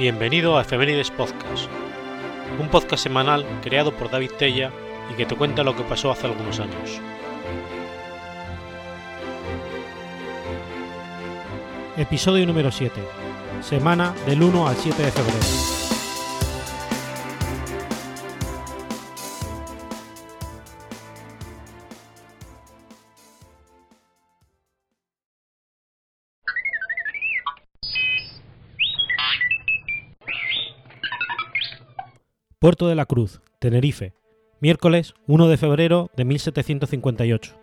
Bienvenido a Efemérides Podcast, un podcast semanal creado por David Tella y que te cuenta lo que pasó hace algunos años. Episodio número 7, semana del 1 al 7 de febrero. Puerto de la Cruz, Tenerife, miércoles 1 de febrero de 1758.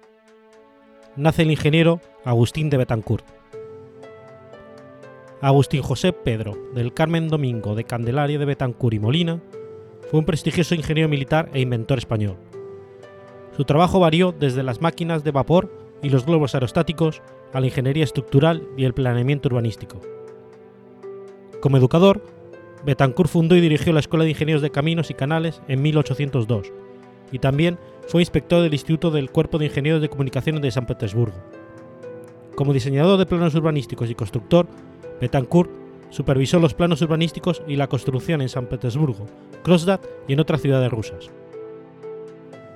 Nace el ingeniero Agustín de Betancourt. Agustín José Pedro del Carmen Domingo de Candelaria de Betancourt y Molina fue un prestigioso ingeniero militar e inventor español. Su trabajo varió desde las máquinas de vapor y los globos aerostáticos a la ingeniería estructural y el planeamiento urbanístico. Como educador, Betancourt fundó y dirigió la Escuela de Ingenieros de Caminos y Canales en 1802 y también fue inspector del Instituto del Cuerpo de Ingenieros de Comunicaciones de San Petersburgo. Como diseñador de planos urbanísticos y constructor, Betancourt supervisó los planos urbanísticos y la construcción en San Petersburgo, Kronstadt y en otras ciudades rusas.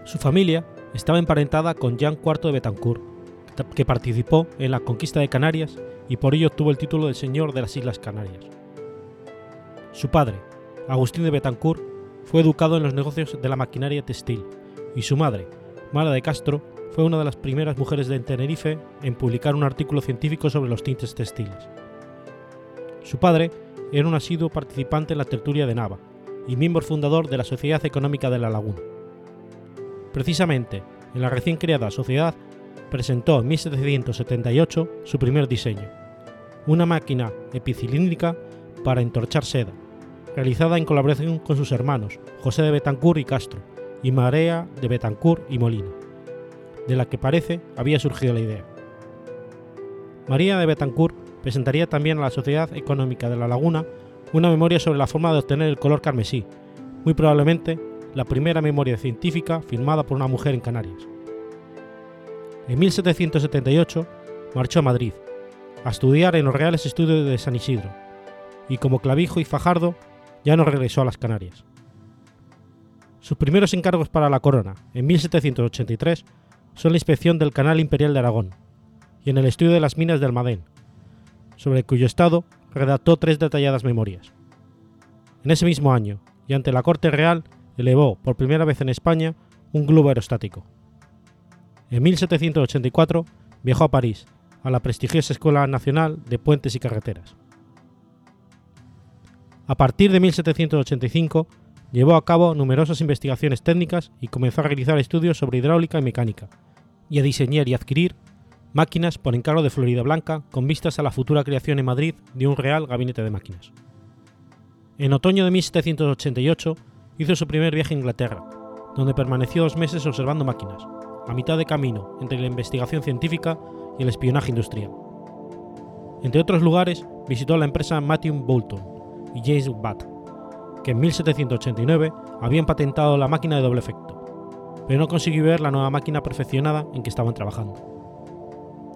Su familia estaba emparentada con Jean IV de Betancourt, que participó en la conquista de Canarias y por ello obtuvo el título de Señor de las Islas Canarias. Su padre, Agustín de Betancourt, fue educado en los negocios de la maquinaria textil y su madre, Mara de Castro, fue una de las primeras mujeres de Tenerife en publicar un artículo científico sobre los tintes textiles. Su padre era un asiduo participante en la tertulia de Nava y miembro fundador de la Sociedad Económica de la Laguna. Precisamente, en la recién creada sociedad, presentó en 1778 su primer diseño, una máquina epicilíndrica para entorchar seda, realizada en colaboración con sus hermanos José de Betancourt y Castro y Marea de Betancourt y Molina, de la que parece había surgido la idea. María de Betancourt presentaría también a la Sociedad Económica de la Laguna una memoria sobre la forma de obtener el color carmesí, muy probablemente la primera memoria científica firmada por una mujer en Canarias. En 1778 marchó a Madrid, a estudiar en los Reales Estudios de San Isidro, y como Clavijo y Fajardo ya no regresó a las Canarias. Sus primeros encargos para la corona, en 1783, son la inspección del Canal Imperial de Aragón y en el estudio de las minas de Almadén, sobre cuyo estado redactó tres detalladas memorias. En ese mismo año, y ante la Corte Real, elevó por primera vez en España un globo aerostático. En 1784 viajó a París, a la prestigiosa Escuela Nacional de Puentes y Carreteras. A partir de 1785 llevó a cabo numerosas investigaciones técnicas y comenzó a realizar estudios sobre hidráulica y mecánica, y a diseñar y adquirir máquinas por encargo de Florida Blanca con vistas a la futura creación en Madrid de un real gabinete de máquinas. En otoño de 1788 hizo su primer viaje a Inglaterra, donde permaneció dos meses observando máquinas, a mitad de camino entre la investigación científica y el espionaje industrial. Entre otros lugares, visitó la empresa Matthew Boulton y James Watt, que en 1789 habían patentado la máquina de doble efecto, pero no consiguió ver la nueva máquina perfeccionada en que estaban trabajando.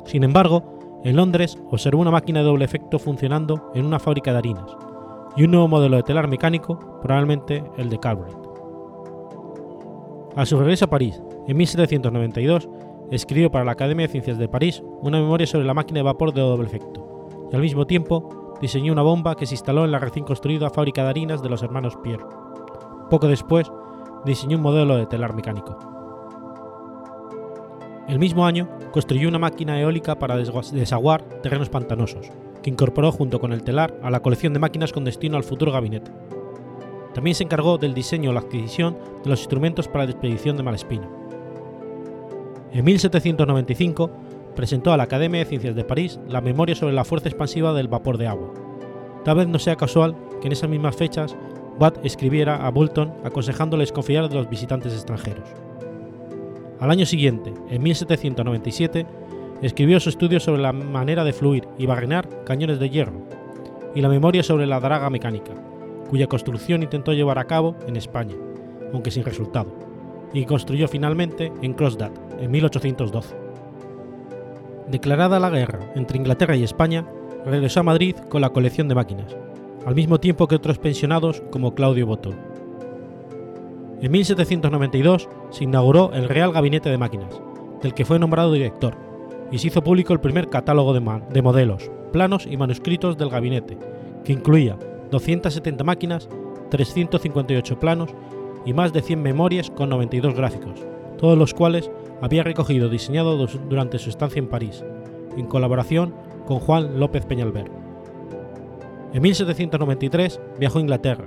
Sin embargo, en Londres observó una máquina de doble efecto funcionando en una fábrica de harinas y un nuevo modelo de telar mecánico, probablemente el de Calvert. A su regreso a París, en 1792, escribió para la Academia de Ciencias de París una memoria sobre la máquina de vapor de doble efecto, y al mismo tiempo diseñó una bomba que se instaló en la recién construida fábrica de harinas de los hermanos Pierre. Poco después, diseñó un modelo de telar mecánico. El mismo año, construyó una máquina eólica para desaguar terrenos pantanosos, que incorporó junto con el telar a la colección de máquinas con destino al futuro gabinete. También se encargó del diseño o la adquisición de los instrumentos para la expedición de Malespina. En 1795 presentó a la Academia de Ciencias de París la memoria sobre la fuerza expansiva del vapor de agua. Tal vez no sea casual que en esas mismas fechas Watt escribiera a Boulton aconsejándoles confiar de los visitantes extranjeros. Al año siguiente, en 1797, escribió su estudio sobre la manera de fluir y barrenar cañones de hierro, y la memoria sobre la draga mecánica, cuya construcción intentó llevar a cabo en España, aunque sin resultado, y construyó finalmente en Kronstadt en 1812. Declarada la guerra entre Inglaterra y España, regresó a Madrid con la colección de máquinas, al mismo tiempo que otros pensionados como Claudio Botón. En 1792 se inauguró el Real Gabinete de Máquinas, del que fue nombrado director, y se hizo público el primer catálogo de, de modelos, planos y manuscritos del gabinete, que incluía 270 máquinas, 358 planos y más de 100 memorias con 92 gráficos, todos los cuales había recogido diseñado durante su estancia en París, en colaboración con Juan López Peñalver. En 1793 viajó a Inglaterra,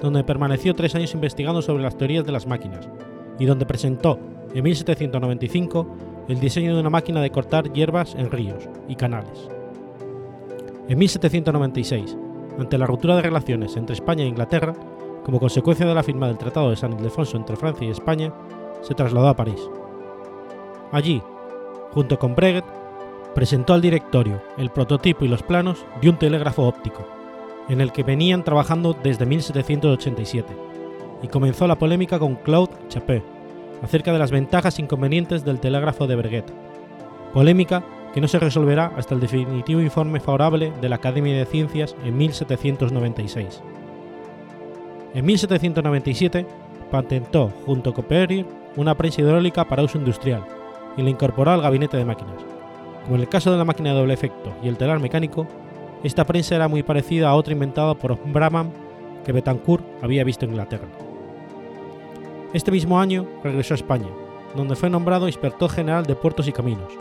donde permaneció tres años investigando sobre las teorías de las máquinas, y donde presentó en 1795 el diseño de una máquina de cortar hierbas en ríos y canales. En 1796, ante la ruptura de relaciones entre España e Inglaterra, como consecuencia de la firma del Tratado de San Ildefonso entre Francia y España, se trasladó a París. Allí, junto con Breguet, presentó al directorio el prototipo y los planos de un telégrafo óptico, en el que venían trabajando desde 1787, y comenzó la polémica con Claude Chappé acerca de las ventajas e inconvenientes del telégrafo de Breguet, polémica que no se resolverá hasta el definitivo informe favorable de la Academia de Ciencias en 1796. En 1797 patentó junto con Perrier una prensa hidráulica para uso industrial y la incorporó al gabinete de máquinas. Como en el caso de la máquina de doble efecto y el telar mecánico, esta prensa era muy parecida a otra inventada por Brahman que Betancourt había visto en Inglaterra. Este mismo año regresó a España, donde fue nombrado inspector general de puertos y caminos,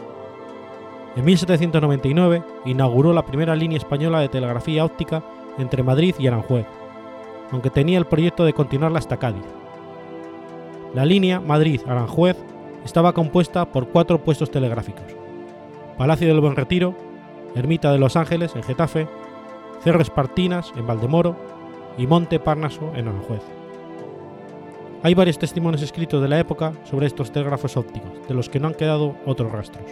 en 1799 inauguró la primera línea española de telegrafía óptica entre Madrid y Aranjuez, aunque tenía el proyecto de continuarla hasta Cádiz. La línea Madrid-Aranjuez estaba compuesta por cuatro puestos telegráficos: Palacio del Buen Retiro, Ermita de Los Ángeles en Getafe, Cerro Espartinas en Valdemoro y Monte Parnaso en Aranjuez. Hay varios testimonios escritos de la época sobre estos telégrafos ópticos, de los que no han quedado otros rastros.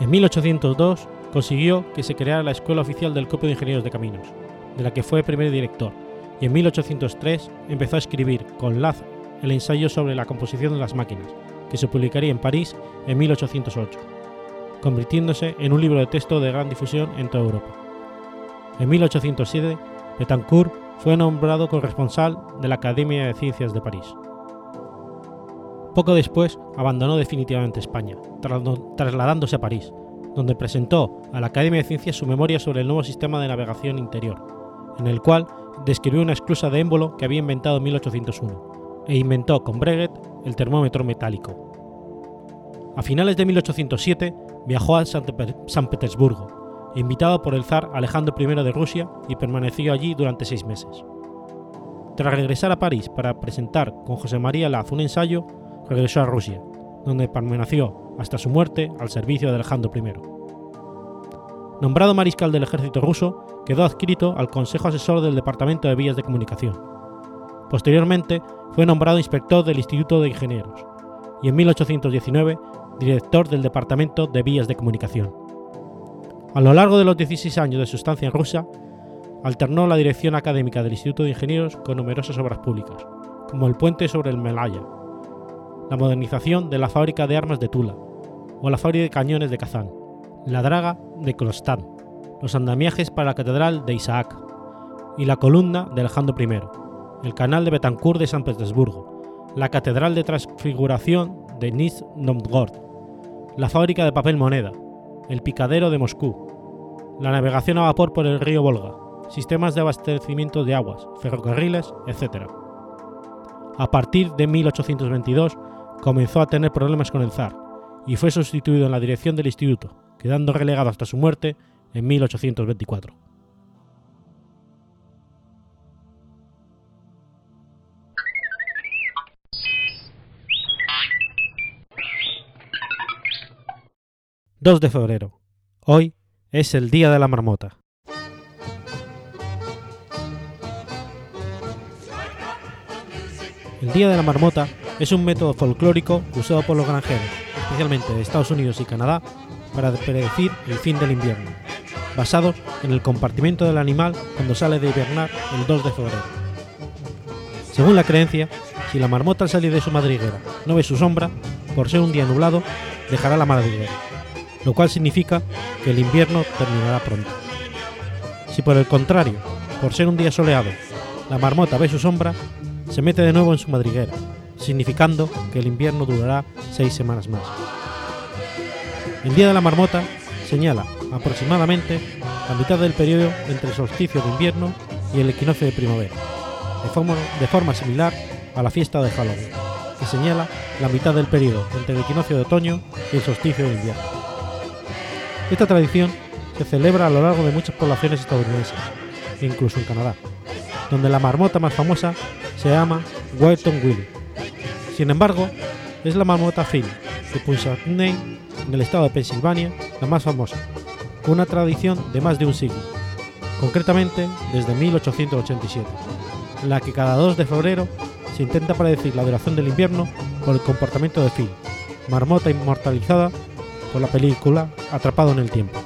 En 1802 consiguió que se creara la Escuela Oficial del Copio de Ingenieros de Caminos, de la que fue primer director, y en 1803 empezó a escribir con Laz el ensayo sobre la composición de las máquinas, que se publicaría en París en 1808, convirtiéndose en un libro de texto de gran difusión en toda Europa. En 1807, Betancourt fue nombrado corresponsal de la Academia de Ciencias de París. Poco después abandonó definitivamente España, trasladándose a París, donde presentó a la Academia de Ciencias su memoria sobre el nuevo sistema de navegación interior, en el cual describió una esclusa de émbolo que había inventado en 1801, e inventó con Breguet el termómetro metálico. A finales de 1807 viajó a San Petersburgo, invitado por el zar Alejandro I de Rusia y permaneció allí durante seis meses. Tras regresar a París para presentar con José María Laz un ensayo, regresó a Rusia, donde permaneció hasta su muerte al servicio de Alejandro I. Nombrado mariscal del ejército ruso, quedó adscrito al Consejo Asesor del Departamento de Vías de Comunicación. Posteriormente fue nombrado inspector del Instituto de Ingenieros y en 1819 director del Departamento de Vías de Comunicación. A lo largo de los 16 años de su estancia en Rusia, alternó la dirección académica del Instituto de Ingenieros con numerosas obras públicas, como el puente sobre el Melaya, la modernización de la fábrica de armas de Tula, o la fábrica de cañones de Kazán, la draga de Kronstadt, los andamiajes para la catedral de Isaac y la columna de Alejandro I, el canal de Betancourt de San Petersburgo, la catedral de transfiguración de Nizhny Novgorod, la fábrica de papel moneda, el picadero de Moscú, la navegación a vapor por el río Volga, sistemas de abastecimiento de aguas, ferrocarriles, etc. A partir de 1822 comenzó a tener problemas con el zar y fue sustituido en la dirección del instituto, quedando relegado hasta su muerte en 1824. «2 de febrero. Hoy es el Día de la Marmota. El Día de la Marmota es un método folclórico usado por los granjeros, especialmente de Estados Unidos y Canadá, para predecir el fin del invierno, basado en el compartimiento del animal cuando sale de hibernar el 2 de febrero. Según la creencia, si la marmota al salir de su madriguera no ve su sombra, por ser un día nublado, dejará la madriguera, lo cual significa que el invierno terminará pronto. Si por el contrario, por ser un día soleado, la marmota ve su sombra, se mete de nuevo en su madriguera, significando que el invierno durará seis semanas más. El día de la marmota señala aproximadamente la mitad del periodo entre el solsticio de invierno y el equinoccio de primavera, de forma, similar a la fiesta de Halloween, que señala la mitad del periodo entre el equinoccio de otoño y el solsticio de invierno. Esta tradición se celebra a lo largo de muchas poblaciones estadounidenses, incluso en Canadá, donde la marmota más famosa se llama Whiteton Willie. Sin embargo, es la marmota Phil de Punxsutawney, en el estado de Pensilvania, la más famosa, con una tradición de más de un siglo, concretamente desde 1887, en la que cada 2 de febrero se intenta predecir la duración del invierno por el comportamiento de Phil, marmota inmortalizada por la película Atrapado en el Tiempo.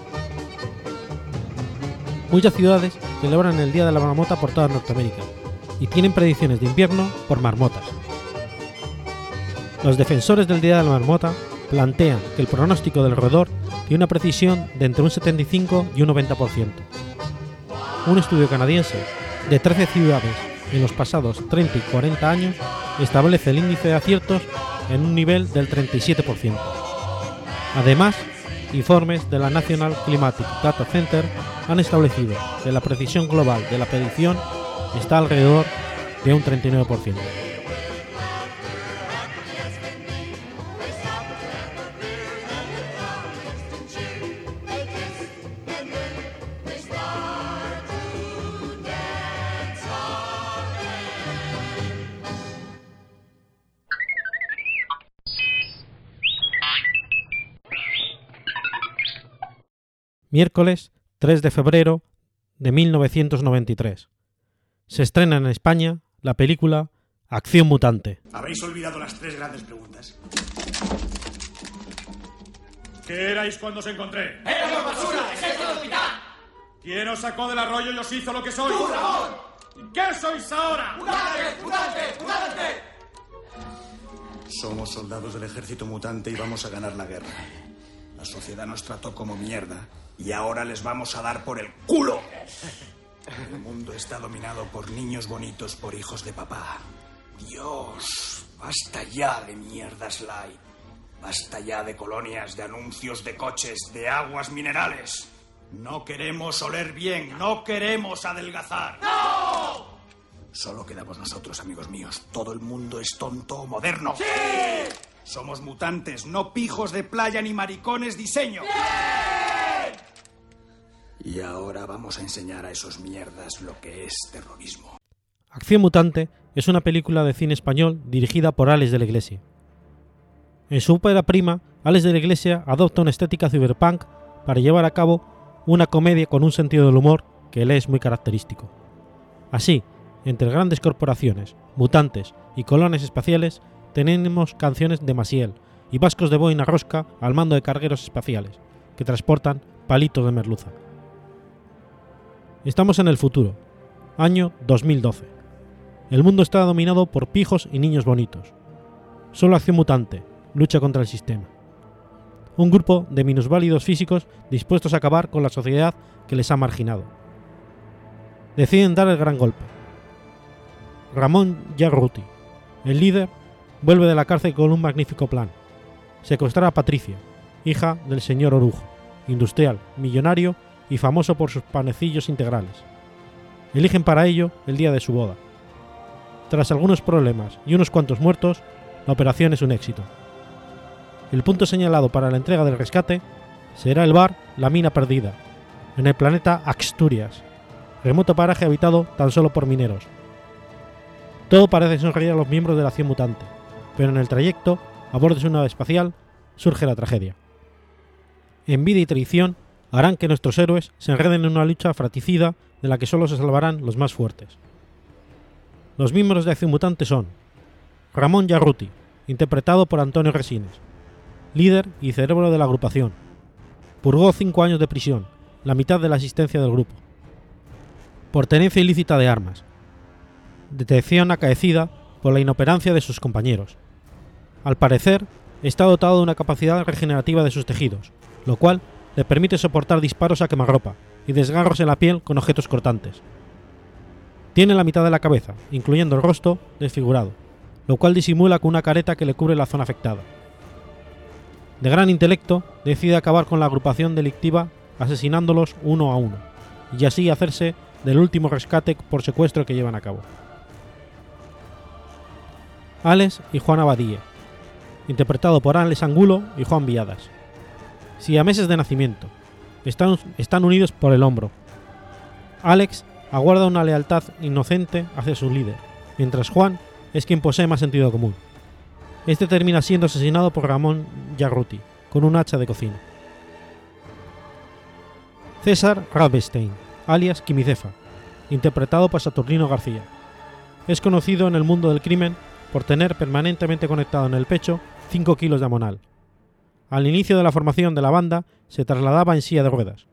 Muchas ciudades celebran el Día de la Marmota por toda Norteamérica y tienen predicciones de invierno por marmotas. Los defensores del Día de la Marmota plantean que el pronóstico del roedor tiene una precisión de entre un 75 y un 90%. Un estudio canadiense de 13 ciudades en los pasados 30 y 40 años establece el índice de aciertos en un nivel del 37%. Además, informes de la National Climatic Data Center han establecido que la precisión global de la predicción está alrededor de un 39%. Miércoles 3 de febrero de 1993. Se estrena en España la película Acción Mutante. Habéis olvidado las tres grandes preguntas. ¿Qué erais cuando os encontré? ¡Éramos basura! ¡Excepto el hospital! ¿Quién os sacó del arroyo y os hizo lo que sois? ¡Tú, Ramón! ¿Y qué sois ahora? ¡Mutante! ¡Mutante! ¡Mutante! Somos soldados del ejército mutante y vamos a ganar la guerra. La sociedad nos trató como mierda y ahora les vamos a dar por el culo. El mundo está dominado por niños bonitos, por hijos de papá. Dios, basta ya de mierdas light. Basta ya de colonias, de anuncios de coches, de aguas minerales. No queremos oler bien, no queremos adelgazar. ¡No! Solo quedamos nosotros, amigos míos. Todo el mundo es tonto o moderno. ¡Sí! Somos mutantes, no pijos de playa ni maricones diseño. Y ahora vamos a enseñar a esos mierdas lo que es terrorismo. Acción Mutante es una película de cine español dirigida por Alex de la Iglesia. En su ópera prima, Alex de la Iglesia adopta una estética cyberpunk para llevar a cabo una comedia con un sentido del humor que le es muy característico. Así, entre grandes corporaciones, mutantes y colones espaciales, tenemos canciones de Masiel y vascos de boina rosca al mando de cargueros espaciales, que transportan palitos de merluza. Estamos en el futuro, año 2012. El mundo está dominado por pijos y niños bonitos. Solo Acción Mutante lucha contra el sistema. Un grupo de minusválidos físicos dispuestos a acabar con la sociedad que les ha marginado. Deciden dar el gran golpe. Ramón Yarruti, el líder, vuelve de la cárcel con un magnífico plan. Secuestrar a Patricia, hija del señor Orujo, industrial, millonario y famoso por sus panecillos integrales. Eligen para ello el día de su boda. Tras algunos problemas y unos cuantos muertos, la operación es un éxito. El punto señalado para la entrega del rescate será el bar La Mina Perdida, en el planeta Asturias, remoto paraje habitado tan solo por mineros. Todo parece sonreír a los miembros de la acción mutante, pero en el trayecto, a bordo de su nave espacial, surge la tragedia. Envidia y traición harán que nuestros héroes se enreden en una lucha fratricida de la que solo se salvarán los más fuertes. Los miembros de Acción Mutante son Ramón Yarruti, interpretado por Antonio Resines, líder y cerebro de la agrupación. Purgó cinco años de prisión, la mitad de la asistencia del grupo. Por tenencia ilícita de armas. Detección acaecida por la inoperancia de sus compañeros. Al parecer, está dotado de una capacidad regenerativa de sus tejidos, lo cual le permite soportar disparos a quemarropa y desgarros en la piel con objetos cortantes. Tiene la mitad de la cabeza, incluyendo el rostro, desfigurado, lo cual disimula con una careta que le cubre la zona afectada. De gran intelecto, decide acabar con la agrupación delictiva asesinándolos uno a uno, y así hacerse del último rescate por secuestro que llevan a cabo. Alex y Juan Abadie, interpretado por Alex Angulo y Juan Viadas. Si a meses de nacimiento, están, están unidos por el hombro. Alex aguarda una lealtad inocente hacia su líder, mientras Juan es quien posee más sentido común. Este termina siendo asesinado por Ramón Yarruti con un hacha de cocina. César Rabestein, alias Quimicefa, interpretado por Saturnino García. Es conocido en el mundo del crimen por tener permanentemente conectado en el pecho 5 kilos de amonal. Al inicio de la formación de la banda se trasladaba en silla de ruedas.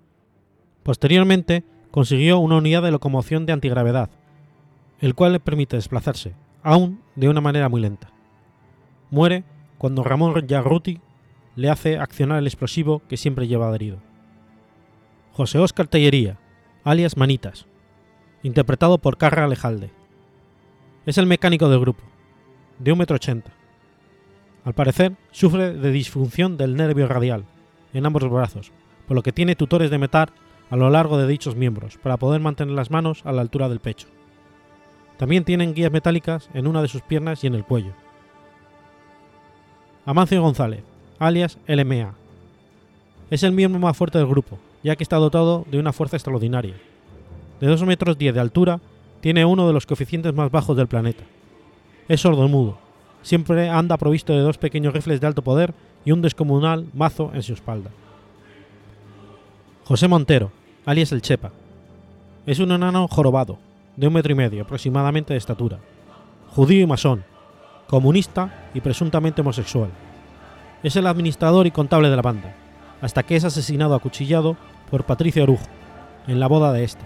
Posteriormente consiguió una unidad de locomoción de antigravedad, el cual le permite desplazarse, aún de una manera muy lenta. Muere cuando Ramón Yarruti le hace accionar el explosivo que siempre lleva adherido. José Óscar Tellería, alias Manitas, interpretado por Carra Alejalde. Es el mecánico del grupo, de 1,80 m. Al parecer, sufre de disfunción del nervio radial en ambos brazos, por lo que tiene tutores de metal a lo largo de dichos miembros para poder mantener las manos a la altura del pecho. También tienen guías metálicas en una de sus piernas y en el cuello. Amancio González, alias LMA. Es el miembro más fuerte del grupo, ya que está dotado de una fuerza extraordinaria. De 2 metros 10 de altura, tiene uno de los coeficientes más bajos del planeta. Es sordo-mudo, siempre anda provisto de dos pequeños rifles de alto poder y un descomunal mazo en su espalda. José Montero, alias el Chepa. Es un enano jorobado, de un metro y medio aproximadamente de estatura, judío y masón, comunista y presuntamente homosexual. Es el administrador y contable de la banda, hasta que es asesinado acuchillado por Patricia Orujo, en la boda de este,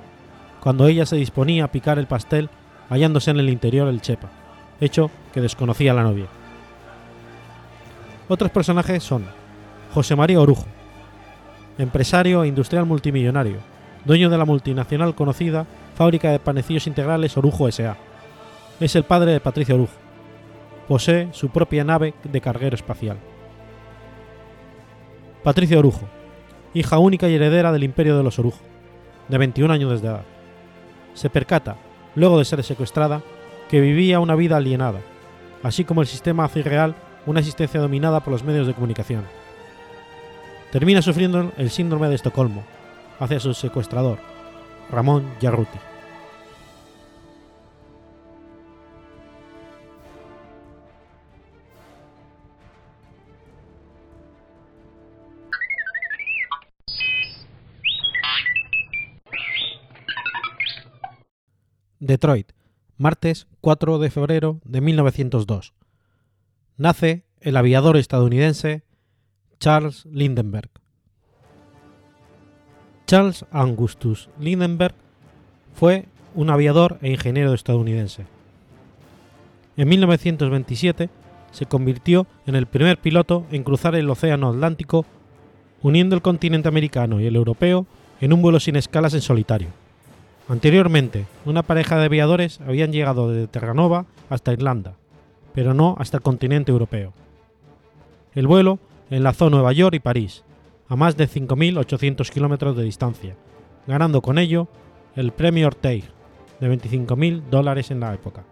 cuando ella se disponía a picar el pastel hallándose en el interior el Chepa, hecho que desconocía la novia. Otros personajes son José María Orujo, empresario e industrial multimillonario, dueño de la multinacional conocida Fábrica de Panecillos Integrales Orujo S.A. Es el padre de Patricia Orujo. Posee su propia nave de carguero espacial. Patricia Orujo, hija única y heredera del imperio de los Orujo, de 21 años de edad. Se percata, luego de ser secuestrada, que vivía una vida alienada, así como el sistema hace real una existencia dominada por los medios de comunicación. Termina sufriendo el síndrome de Estocolmo hacia su secuestrador, Ramón Yarruti. Detroit, martes 4 de febrero de 1902. Nace el aviador estadounidense Charles Lindenberg. Charles Augustus Lindenberg fue un aviador e ingeniero estadounidense. En 1927 se convirtió en el primer piloto en cruzar el Océano Atlántico, uniendo el continente americano y el europeo en un vuelo sin escalas en solitario. Anteriormente, una pareja de aviadores habían llegado desde Terranova hasta Irlanda, pero no hasta el continente europeo. El vuelo enlazó Nueva York y París, a más de 5.800 kilómetros de distancia, ganando con ello el premio Orteig, de 25.000 dólares en la época.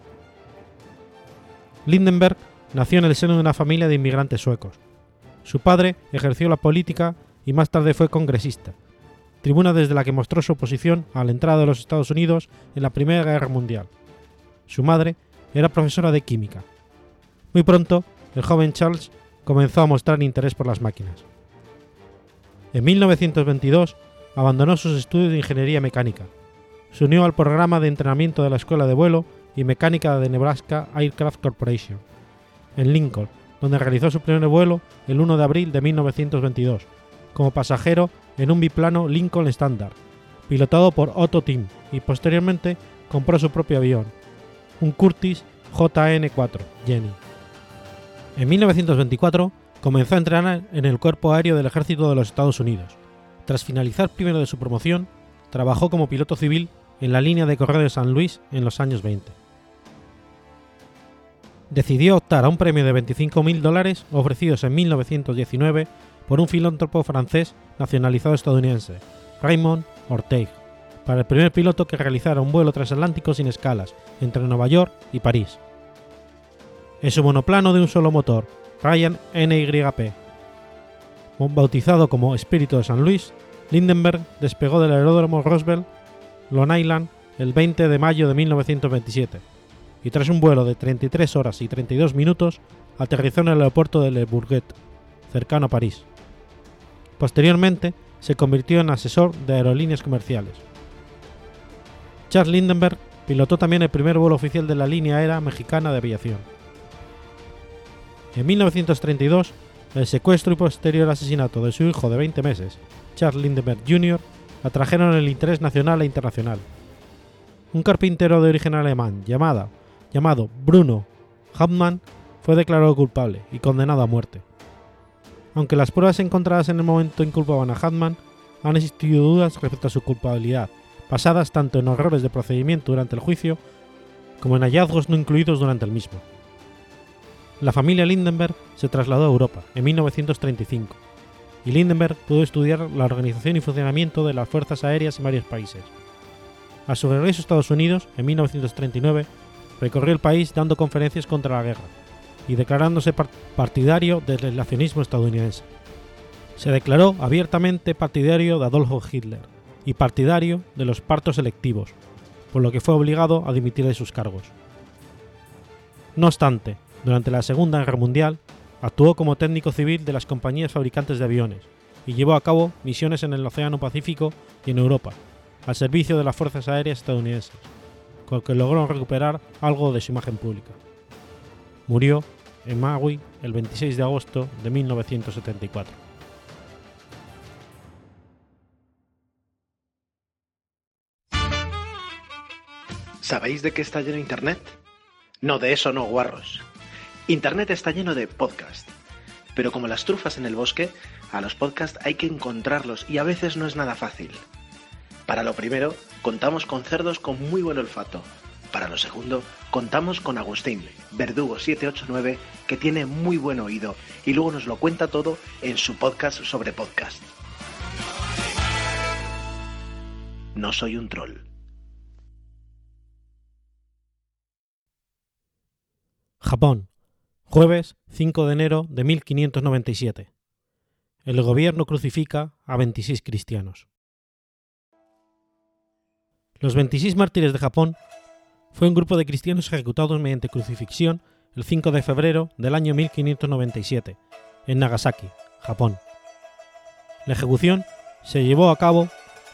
Lindenberg nació en el seno de una familia de inmigrantes suecos. Su padre ejerció la política y más tarde fue congresista, tribuna desde la que mostró su oposición a la entrada de los Estados Unidos en la Primera Guerra Mundial. Su madre era profesora de química. Muy pronto, el joven Charles comenzó a mostrar interés por las máquinas. En 1922 abandonó sus estudios de ingeniería mecánica. Se unió al programa de entrenamiento de la Escuela de Vuelo y Mecánica de Nebraska Aircraft Corporation, en Lincoln, donde realizó su primer vuelo el 1 de abril de 1922, como pasajero en un biplano Lincoln Standard, pilotado por Otto Tim, y posteriormente compró su propio avión, un Curtis JN-4 Jenny. En 1924 comenzó a entrenar en el Cuerpo Aéreo del Ejército de los Estados Unidos. Tras finalizar primero de su promoción, trabajó como piloto civil en la línea de correo de San Luis en los años 20. Decidió optar a un premio de 25.000 dólares ofrecidos en 1919 por un filántropo francés nacionalizado estadounidense, Raymond Orteig, para el primer piloto que realizara un vuelo transatlántico sin escalas entre Nueva York y París. En su monoplano de un solo motor, Ryan NYP, bautizado como Espíritu de San Luis, Lindenberg despegó del aeródromo Roosevelt, Long Island, el 20 de mayo de 1927, y tras un vuelo de 33 horas y 32 minutos, aterrizó en el aeropuerto de Le Bourget, cercano a París. Posteriormente, se convirtió en asesor de aerolíneas comerciales. Charles Lindenberg pilotó también el primer vuelo oficial de la línea aérea mexicana de aviación. En 1932, el secuestro y posterior asesinato de su hijo de 20 meses, Charles Lindenberg Jr., atrajeron el interés nacional e internacional. Un carpintero de origen alemán llamado, llamado Bruno Hauptmann fue declarado culpable y condenado a muerte. Aunque las pruebas encontradas en el momento inculpaban a Hauptmann, han existido dudas respecto a su culpabilidad, basadas tanto en errores de procedimiento durante el juicio como en hallazgos no incluidos durante el mismo. La familia Lindenberg se trasladó a Europa en 1935 y Lindenberg pudo estudiar la organización y funcionamiento de las fuerzas aéreas en varios países. A su regreso a Estados Unidos, en 1939, recorrió el país dando conferencias contra la guerra y declarándose partidario del relacionismo estadounidense. Se declaró abiertamente partidario de Adolfo Hitler y partidario de los partos selectivos, por lo que fue obligado a dimitir de sus cargos. No obstante, durante la Segunda Guerra Mundial, actuó como técnico civil de las compañías fabricantes de aviones y llevó a cabo misiones en el Océano Pacífico y en Europa, al servicio de las Fuerzas Aéreas estadounidenses, con lo que logró recuperar algo de su imagen pública. Murió en Maui el 26 de agosto de 1974. ¿Sabéis de qué está lleno Internet? No, de eso no, guarros. Internet está lleno de podcasts. Pero como las trufas en el bosque, a los podcasts hay que encontrarlos y a veces no es nada fácil. Para lo primero, contamos con cerdos con muy buen olfato. Para lo segundo, contamos con Agustín, Verdugo 789, que tiene muy buen oído y luego nos lo cuenta todo en su podcast sobre podcast. No soy un troll. Japón, jueves 5 de enero de 1597. El gobierno crucifica a 26 cristianos. Los 26 mártires de Japón fue un grupo de cristianos ejecutados mediante crucifixión el 5 de febrero del año 1597 en Nagasaki, Japón. La ejecución se llevó a cabo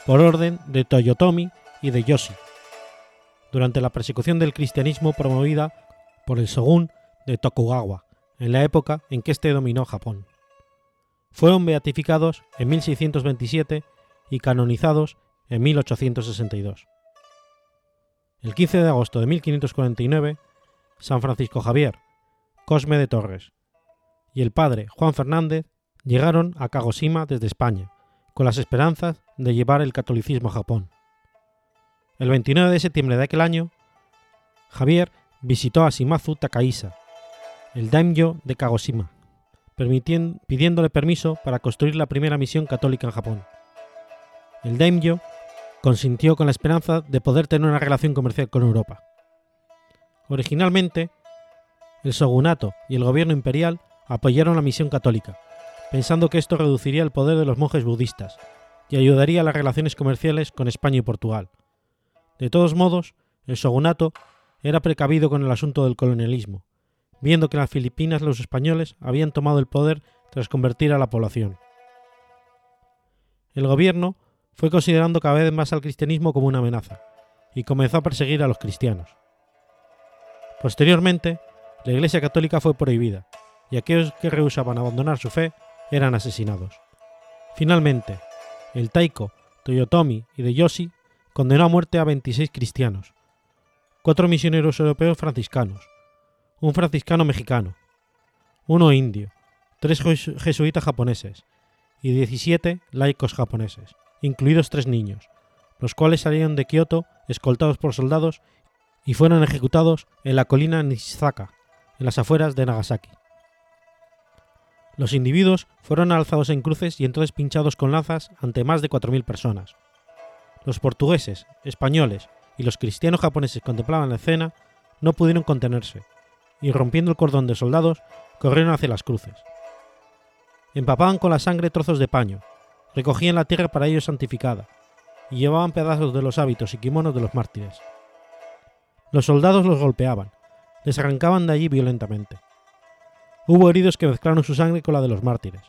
por orden de Toyotomi y de Yoshi, durante la persecución del cristianismo promovida por el shogun de Tokugawa, en la época en que éste dominó Japón. Fueron beatificados en 1627 y canonizados en 1862. El 15 de agosto de 1549, San Francisco Javier, Cosme de Torres y el padre Juan Fernández llegaron a Kagoshima desde España, con las esperanzas de llevar el catolicismo a Japón. El 29 de septiembre de aquel año, Javier visitó a Shimazu Takahisa, el daimyo de Kagoshima, pidiéndole permiso para construir la primera misión católica en Japón. El daimyo consintió con la esperanza de poder tener una relación comercial con Europa. Originalmente, el shogunato y el gobierno imperial apoyaron la misión católica, pensando que esto reduciría el poder de los monjes budistas y ayudaría a las relaciones comerciales con España y Portugal. De todos modos, el shogunato era precavido con el asunto del colonialismo, viendo que en las Filipinas los españoles habían tomado el poder tras convertir a la población. El gobierno fue considerando cada vez más al cristianismo como una amenaza, y comenzó a perseguir a los cristianos. Posteriormente, la Iglesia Católica fue prohibida, y aquellos que rehusaban abandonar su fe eran asesinados. Finalmente, el Taiko, Toyotomi y de Yoshi condenó a muerte a 26 cristianos, cuatro misioneros europeos franciscanos, un franciscano mexicano, uno indio, tres jesuitas japoneses y 17 laicos japoneses, incluidos tres niños, los cuales salieron de Kioto escoltados por soldados y fueron ejecutados en la colina Nishizaka, en las afueras de Nagasaki. Los individuos fueron alzados en cruces y entonces pinchados con lanzas ante más de 4.000 personas. Los portugueses, españoles y los cristianos japoneses contemplaban la escena no pudieron contenerse y rompiendo el cordón de soldados corrieron hacia las cruces. Empapaban con la sangre trozos de paño, recogían la tierra para ellos santificada y llevaban pedazos de los hábitos y kimonos de los mártires. Los soldados los golpeaban, les arrancaban de allí violentamente. Hubo heridos que mezclaron su sangre con la de los mártires.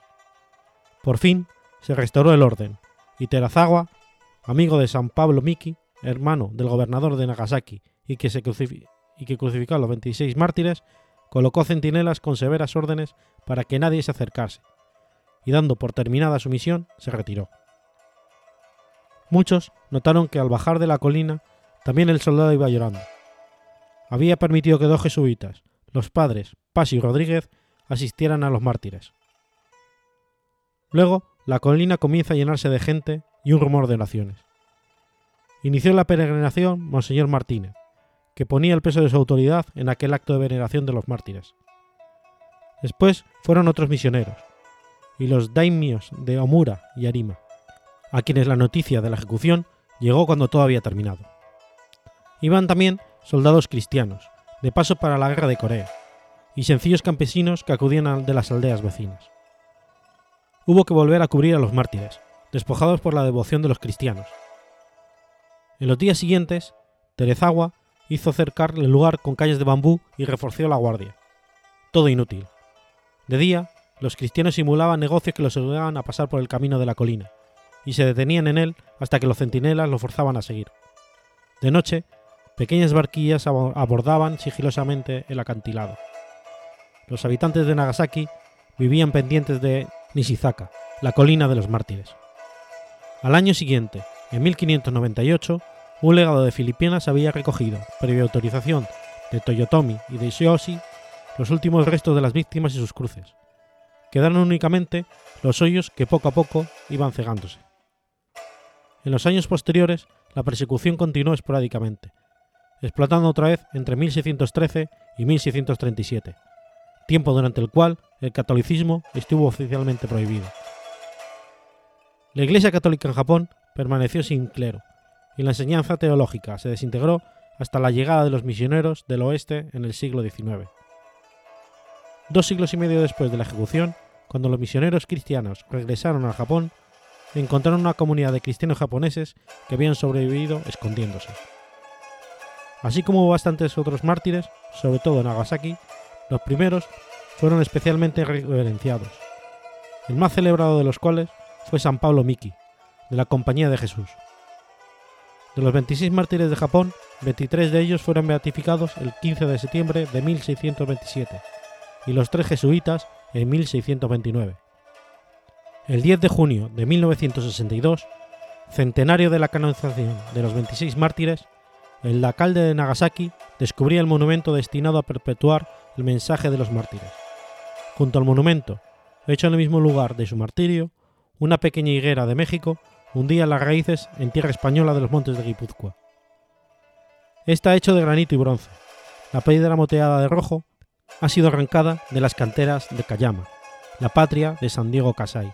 Por fin se restauró el orden, y Terazawa, amigo de San Pablo Miki, hermano del gobernador de Nagasaki y que, y que crucificó a los 26 mártires, colocó centinelas con severas órdenes para que nadie se acercase, y dando por terminada su misión, se retiró. Muchos notaron que al bajar de la colina también el soldado iba llorando. Había permitido que dos jesuitas, los padres Pasi y Rodríguez, asistieran a los mártires. Luego, la colina comienza a llenarse de gente y un rumor de oraciones. Inició la peregrinación Monseñor Martínez, que ponía el peso de su autoridad en aquel acto de veneración de los mártires. Después fueron otros misioneros, y los daimios de Omura y Arima, a quienes la noticia de la ejecución llegó cuando todo había terminado. Iban también soldados cristianos, de paso para la guerra de Corea, y sencillos campesinos que acudían de las aldeas vecinas. Hubo que volver a cubrir a los mártires, despojados por la devoción de los cristianos. En los días siguientes, Terezawa hizo cercar el lugar con calles de bambú y reforzó la guardia. Todo inútil. De día, los cristianos simulaban negocios que los ayudaban a pasar por el camino de la colina, y se detenían en él hasta que los centinelas lo forzaban a seguir. De noche, pequeñas barquillas abordaban sigilosamente el acantilado los habitantes de Nagasaki vivían pendientes de Nishizaka, la colina de los mártires. Al año siguiente, en 1598, un legado de Filipinas había recogido, previa autorización de Toyotomi y de Shioshi, los últimos restos de las víctimas y sus cruces. Quedaron únicamente los hoyos que poco a poco iban cegándose. En los años posteriores, la persecución continuó esporádicamente, explotando otra vez entre 1613 y 1637, tiempo durante el cual el catolicismo estuvo oficialmente prohibido. La Iglesia Católica en Japón permaneció sin clero, y la enseñanza teológica se desintegró hasta la llegada de los misioneros del oeste en el siglo XIX. Dos siglos y medio después de la ejecución, cuando los misioneros cristianos regresaron al Japón, encontraron una comunidad de cristianos japoneses que habían sobrevivido escondiéndose. Así como bastantes otros mártires, sobre todo en Nagasaki, los primeros fueron especialmente reverenciados, el más celebrado de los cuales fue San Pablo Miki, de la Compañía de Jesús. De los 26 mártires de Japón, 23 de ellos fueron beatificados el 15 de septiembre de 1627 y los tres jesuitas en 1629. El 10 de junio de 1962, centenario de la canonización de los 26 mártires, el alcalde de Nagasaki descubría el monumento destinado a perpetuar el mensaje de los mártires. Junto al monumento, hecho en el mismo lugar de su martirio, una pequeña higuera de México hundía las raíces en tierra española de los montes de Guipúzcoa. Está hecho de granito y bronce. La piedra moteada de rojo ha sido arrancada de las canteras de Cayama, la patria de San Diego Casai.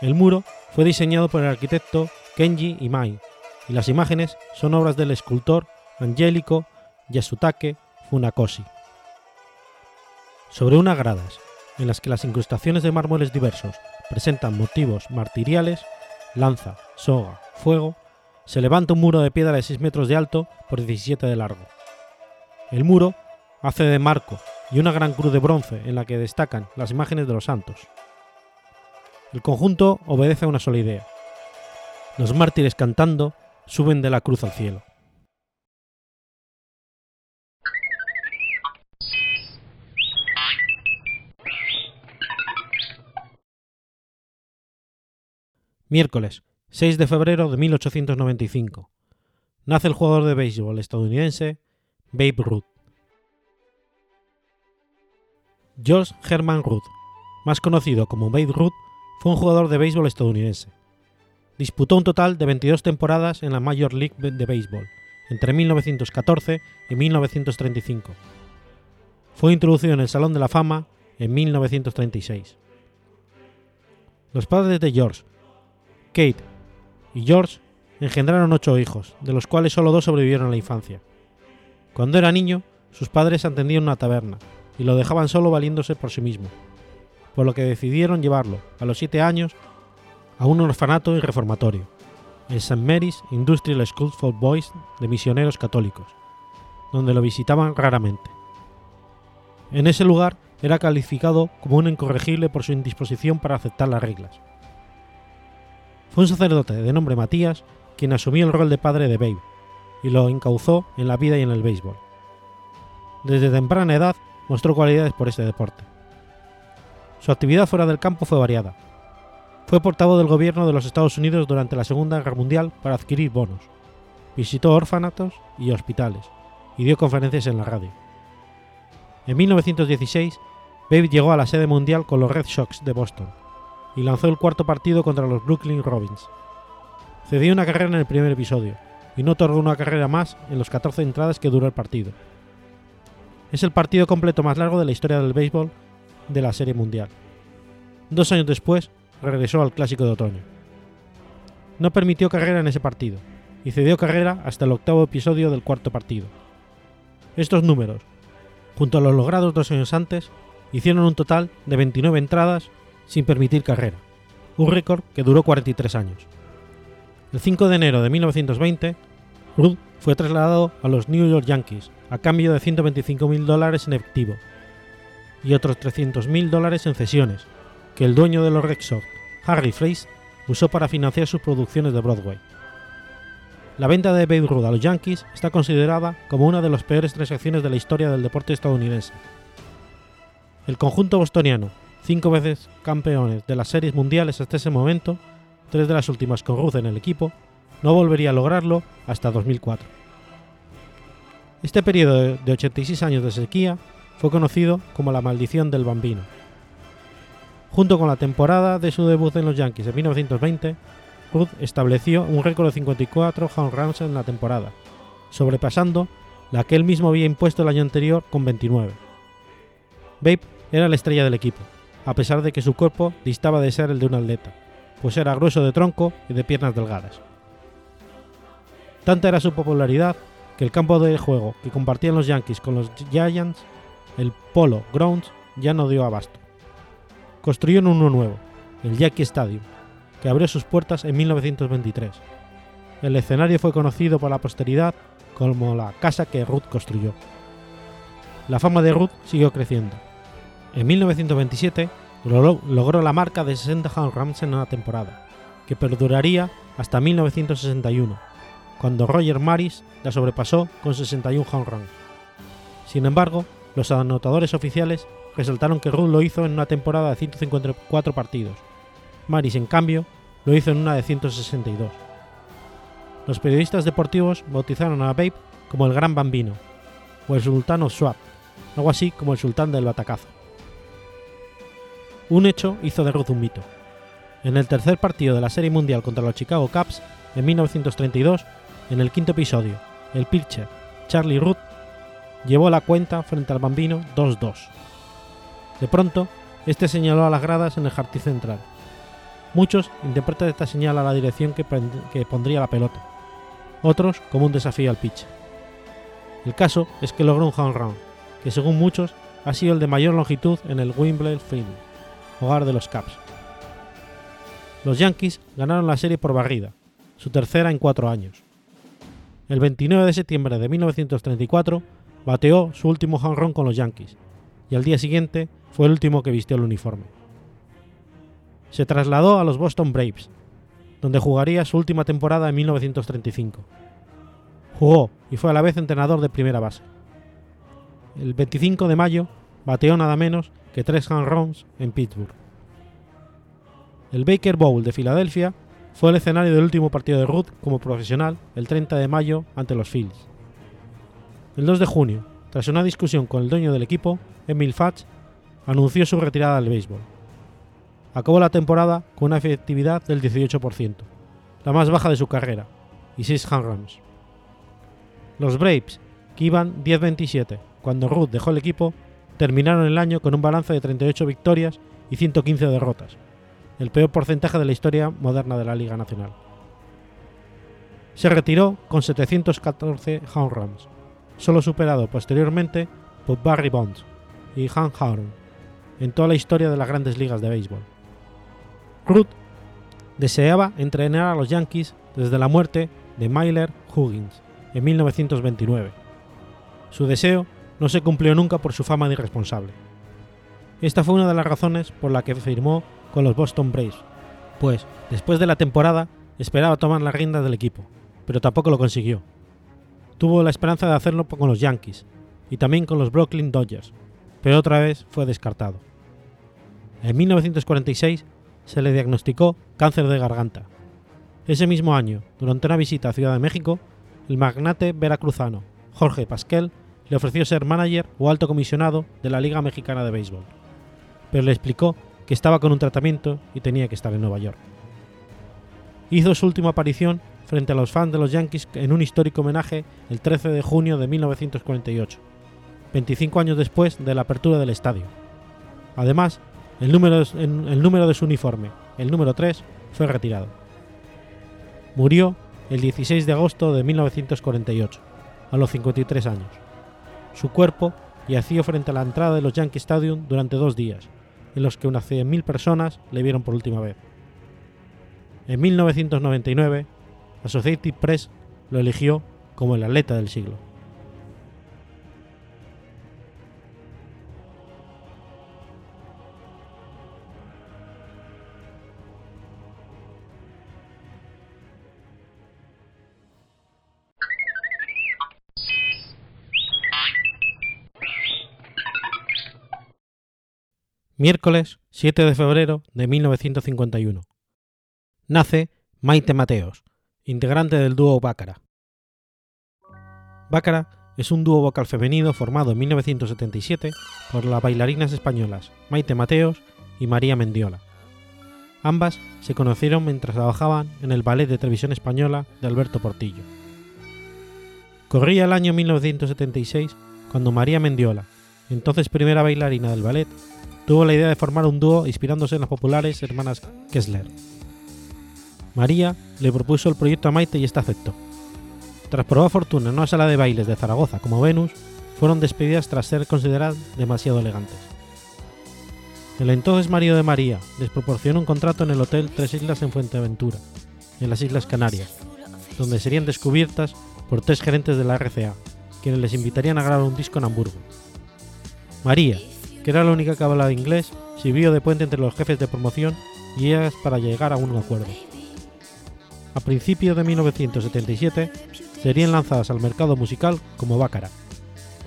El muro fue diseñado por el arquitecto Kenji Imai y las imágenes son obras del escultor Angélico Yasutake Funakoshi sobre unas gradas, en las que las incrustaciones de mármoles diversos presentan motivos martiriales, lanza, soga, fuego, se levanta un muro de piedra de 6 metros de alto por 17 de largo. El muro hace de marco y una gran cruz de bronce en la que destacan las imágenes de los santos. El conjunto obedece a una sola idea. Los mártires cantando suben de la cruz al cielo. Miércoles, 6 de febrero de 1895. Nace el jugador de béisbol estadounidense Babe Ruth. George Herman Ruth, más conocido como Babe Ruth, fue un jugador de béisbol estadounidense. disputó un total de 22 temporadas en la Major League de Béisbol, entre 1914 y 1935. Fue introducido en el Salón de la Fama en 1936. Los padres de George, Kate y George engendraron ocho hijos, de los cuales solo dos sobrevivieron a la infancia. Cuando era niño, sus padres atendían una taberna y lo dejaban solo valiéndose por sí mismo, por lo que decidieron llevarlo, a los siete años, a un orfanato y reformatorio, el St. Mary's Industrial School for Boys de misioneros católicos, donde lo visitaban raramente. En ese lugar era calificado como un incorregible por su indisposición para aceptar las reglas. Fue un sacerdote de nombre Matías quien asumió el rol de padre de Babe y lo encauzó en la vida y en el béisbol. Desde temprana edad mostró cualidades por este deporte. Su actividad fuera del campo fue variada. Fue portavoz del gobierno de los Estados Unidos durante la Segunda Guerra Mundial para adquirir bonos. Visitó orfanatos y hospitales y dio conferencias en la radio. En 1916, Babe llegó a la sede mundial con los Red Sox de Boston y lanzó el cuarto partido contra los Brooklyn Robins. Cedió una carrera en el primer episodio y no otorgó una carrera más en los 14 entradas que duró el partido. Es el partido completo más largo de la historia del béisbol de la Serie Mundial. Dos años después, regresó al Clásico de Otoño. No permitió carrera en ese partido y cedió carrera hasta el octavo episodio del cuarto partido. Estos números, junto a los logrados dos años antes, hicieron un total de 29 entradas sin permitir carrera, un récord que duró 43 años. El 5 de enero de 1920, Rudd fue trasladado a los New York Yankees a cambio de 125.000 dólares en efectivo y otros 300.000 dólares en cesiones que el dueño de los Sox, Harry Fraze, usó para financiar sus producciones de Broadway. La venta de Babe Ruth a los Yankees está considerada como una de las peores transacciones de la historia del deporte estadounidense. El conjunto bostoniano, cinco veces campeones de las series mundiales hasta ese momento, tres de las últimas con Ruth en el equipo, no volvería a lograrlo hasta 2004. Este periodo de 86 años de sequía fue conocido como la maldición del bambino. Junto con la temporada de su debut en los Yankees en 1920, Ruth estableció un récord de 54 home runs en la temporada, sobrepasando la que él mismo había impuesto el año anterior con 29. Babe era la estrella del equipo, a pesar de que su cuerpo distaba de ser el de un atleta, pues era grueso de tronco y de piernas delgadas. Tanta era su popularidad que el campo de juego que compartían los Yankees con los Giants, el Polo Grounds, ya no dio abasto. Construyeron uno nuevo, el Yankee Stadium, que abrió sus puertas en 1923. El escenario fue conocido por la posteridad como la casa que Ruth construyó. La fama de Ruth siguió creciendo. En 1927 logró la marca de 60 home runs en una temporada, que perduraría hasta 1961, cuando Roger Maris la sobrepasó con 61 home runs. Sin embargo, los anotadores oficiales resaltaron que Ruth lo hizo en una temporada de 154 partidos. Maris, en cambio, lo hizo en una de 162. Los periodistas deportivos bautizaron a Babe como el Gran Bambino, o el Sultán of Swap, algo así como el Sultán del Batacazo. Un hecho hizo de Ruth un mito. En el tercer partido de la Serie Mundial contra los Chicago Cubs, en 1932, en el quinto episodio, el pitcher Charlie Ruth llevó la cuenta frente al Bambino 2-2. De pronto, este señaló a las gradas en el jardín central. Muchos interpretan esta señal a la dirección que, que pondría la pelota, otros como un desafío al pitch. El caso es que logró un home run, que según muchos ha sido el de mayor longitud en el Wimbledon Field, hogar de los Cubs. Los Yankees ganaron la serie por barrida, su tercera en cuatro años. El 29 de septiembre de 1934 bateó su último run con los Yankees y al día siguiente fue el último que vistió el uniforme. Se trasladó a los Boston Braves, donde jugaría su última temporada en 1935. Jugó y fue a la vez entrenador de primera base. El 25 de mayo bateó nada menos que tres home runs en Pittsburgh. El Baker Bowl de Filadelfia fue el escenario del último partido de Ruth como profesional el 30 de mayo ante los Phillies. El 2 de junio, tras una discusión con el dueño del equipo, Emil Fatch, anunció su retirada del béisbol. Acabó la temporada con una efectividad del 18%, la más baja de su carrera, y 6 home runs. Los Braves, que iban 10-27 cuando Ruth dejó el equipo, terminaron el año con un balance de 38 victorias y 115 derrotas, el peor porcentaje de la historia moderna de la Liga Nacional. Se retiró con 714 home runs, solo superado posteriormente por Barry Bonds y Hank Aaron en toda la historia de las grandes ligas de béisbol. Ruth deseaba entrenar a los Yankees desde la muerte de Myler Huggins en 1929. Su deseo no se cumplió nunca por su fama de irresponsable. Esta fue una de las razones por la que firmó con los Boston Braves, pues después de la temporada esperaba tomar la rienda del equipo, pero tampoco lo consiguió. Tuvo la esperanza de hacerlo con los Yankees y también con los Brooklyn Dodgers, pero otra vez fue descartado. En 1946 se le diagnosticó cáncer de garganta. Ese mismo año, durante una visita a Ciudad de México, el magnate veracruzano Jorge Pasquel le ofreció ser manager o alto comisionado de la Liga Mexicana de Béisbol, pero le explicó que estaba con un tratamiento y tenía que estar en Nueva York. Hizo su última aparición frente a los fans de los Yankees en un histórico homenaje el 13 de junio de 1948, 25 años después de la apertura del estadio. Además, el número, de su uniforme, el número 3, fue retirado. Murió el 16 de agosto de 1948, a los 53 años. Su cuerpo yació frente a la entrada de los Yankee Stadium durante dos días, en los que unas 100.000 personas le vieron por última vez. En 1999, Associated Press lo eligió como el atleta del siglo. Miércoles 7 de febrero de 1951. Nace Maite Mateos, integrante del dúo Bácara. Bácara es un dúo vocal femenino formado en 1977 por las bailarinas españolas Maite Mateos y María Mendiola. Ambas se conocieron mientras trabajaban en el ballet de televisión española de Alberto Portillo. Corría el año 1976 cuando María Mendiola, entonces primera bailarina del ballet, tuvo la idea de formar un dúo inspirándose en las populares hermanas Kessler. María le propuso el proyecto a Maite y ésta aceptó. Tras probar fortuna en una sala de bailes de Zaragoza como Venus, fueron despedidas tras ser consideradas demasiado elegantes. El entonces marido de María les proporcionó un contrato en el Hotel Tres Islas en Fuenteventura, en las Islas Canarias, donde serían descubiertas por tres gerentes de la RCA, quienes les invitarían a grabar un disco en Hamburgo. María, que era la única que hablaba inglés, sirvió de puente entre los jefes de promoción y ellas para llegar a un acuerdo. A principios de 1977 serían lanzadas al mercado musical como Bácara,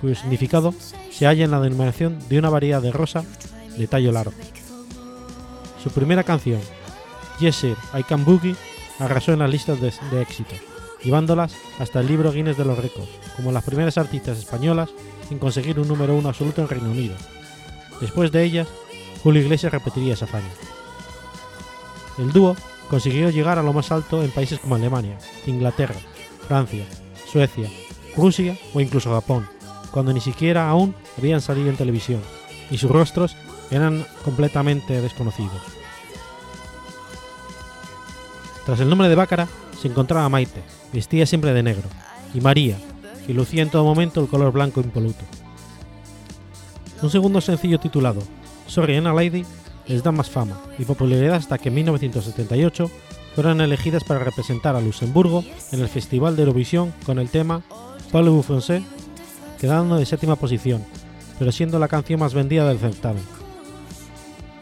cuyo significado se halla en la denominación de una variedad de rosa de tallo largo. Su primera canción, Yes Sir, I Can Boogie, arrasó en las listas de, éxitos, llevándolas hasta el libro Guinness de los récords, como las primeras artistas españolas en conseguir un número uno absoluto en Reino Unido, Después de ellas, Julio Iglesias repetiría esa hazaña. El dúo consiguió llegar a lo más alto en países como Alemania, Inglaterra, Francia, Suecia, Rusia o incluso Japón, cuando ni siquiera aún habían salido en televisión, y sus rostros eran completamente desconocidos. Tras el nombre de Bácara se encontraba Maite, vestida siempre de negro, y María, que lucía en todo momento el color blanco impoluto. Un segundo sencillo titulado Sorry Anna Lady les da más fama y popularidad hasta que en 1978 fueron elegidas para representar a Luxemburgo en el Festival de Eurovisión con el tema Parlez-vous français, quedando de séptima posición, pero siendo la canción más vendida del certamen.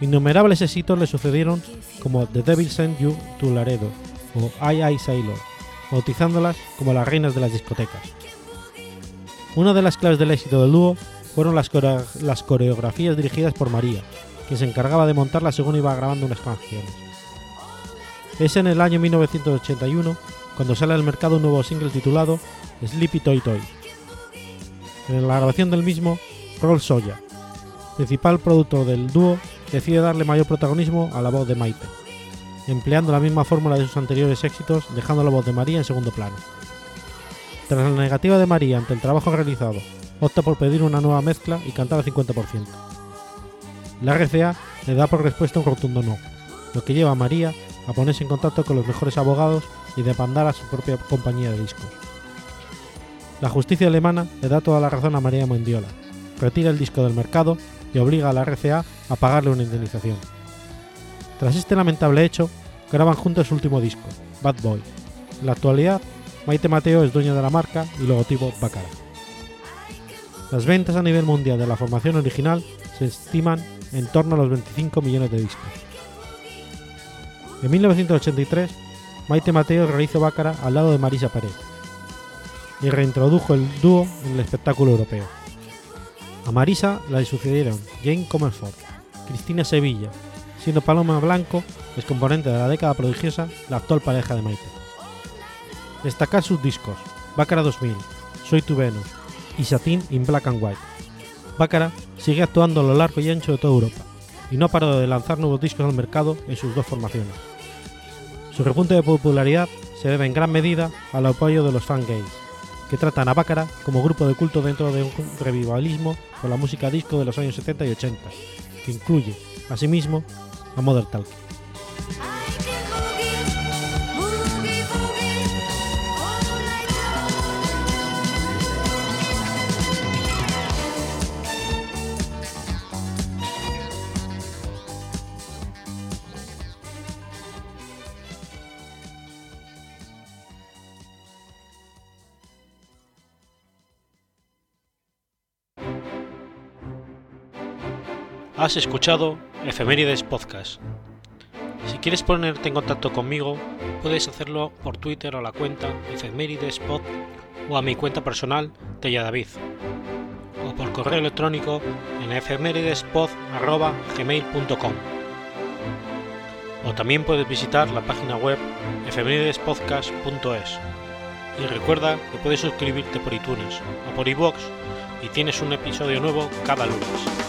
Innumerables éxitos le sucedieron como The Devil Sent You to Laredo o I I Sailor, bautizándolas como las reinas de las discotecas. Una de las claves del éxito del dúo fueron las, coreografías dirigidas por María, que se encargaba de montarlas según iba grabando unas canciones. Es en el año 1981 cuando sale al mercado un nuevo single titulado Sleepy Toy Toy. En la grabación del mismo, Roll Soya, principal productor del dúo, decide darle mayor protagonismo a la voz de Maite. empleando la misma fórmula de sus anteriores éxitos, dejando la voz de María en segundo plano. Tras la negativa de María ante el trabajo realizado, opta por pedir una nueva mezcla y cantar al 50%. La RCA le da por respuesta un rotundo no, lo que lleva a María a ponerse en contacto con los mejores abogados y demandar a su propia compañía de discos. La justicia alemana le da toda la razón a María Mendiola, retira el disco del mercado y obliga a la RCA a pagarle una indemnización. Tras este lamentable hecho, graban juntos su último disco, Bad Boy. En la actualidad, Maite Mateo es dueña de la marca y logotipo Bacara. Las ventas a nivel mundial de la formación original se estiman en torno a los 25 millones de discos. En 1983, Maite Mateo realizó Bácara al lado de Marisa Pared y reintrodujo el dúo en el espectáculo europeo. A Marisa la sucedieron Jane Comerford, Cristina Sevilla, siendo Paloma Blanco, excomponente de la década prodigiosa, la actual pareja de Maite. Destacar sus discos, Bácara 2000, Soy tu Venus y Satin in Black and White. Bácara sigue actuando a lo largo y ancho de toda Europa y no ha parado de lanzar nuevos discos al mercado en sus dos formaciones. Su repunte de popularidad se debe en gran medida al apoyo de los fan gays, que tratan a Bácara como grupo de culto dentro de un revivalismo con la música disco de los años 70 y 80, que incluye, asimismo, a Mother Talking. Has escuchado Efemérides Podcast. Si quieres ponerte en contacto conmigo, puedes hacerlo por Twitter o la cuenta Efemeridespod o a mi cuenta personal Tella David o por correo electrónico en efemeridespod.gmail.com o también puedes visitar la página web efemeridespodcast.es y recuerda que puedes suscribirte por iTunes o por iVoox y tienes un episodio nuevo cada lunes.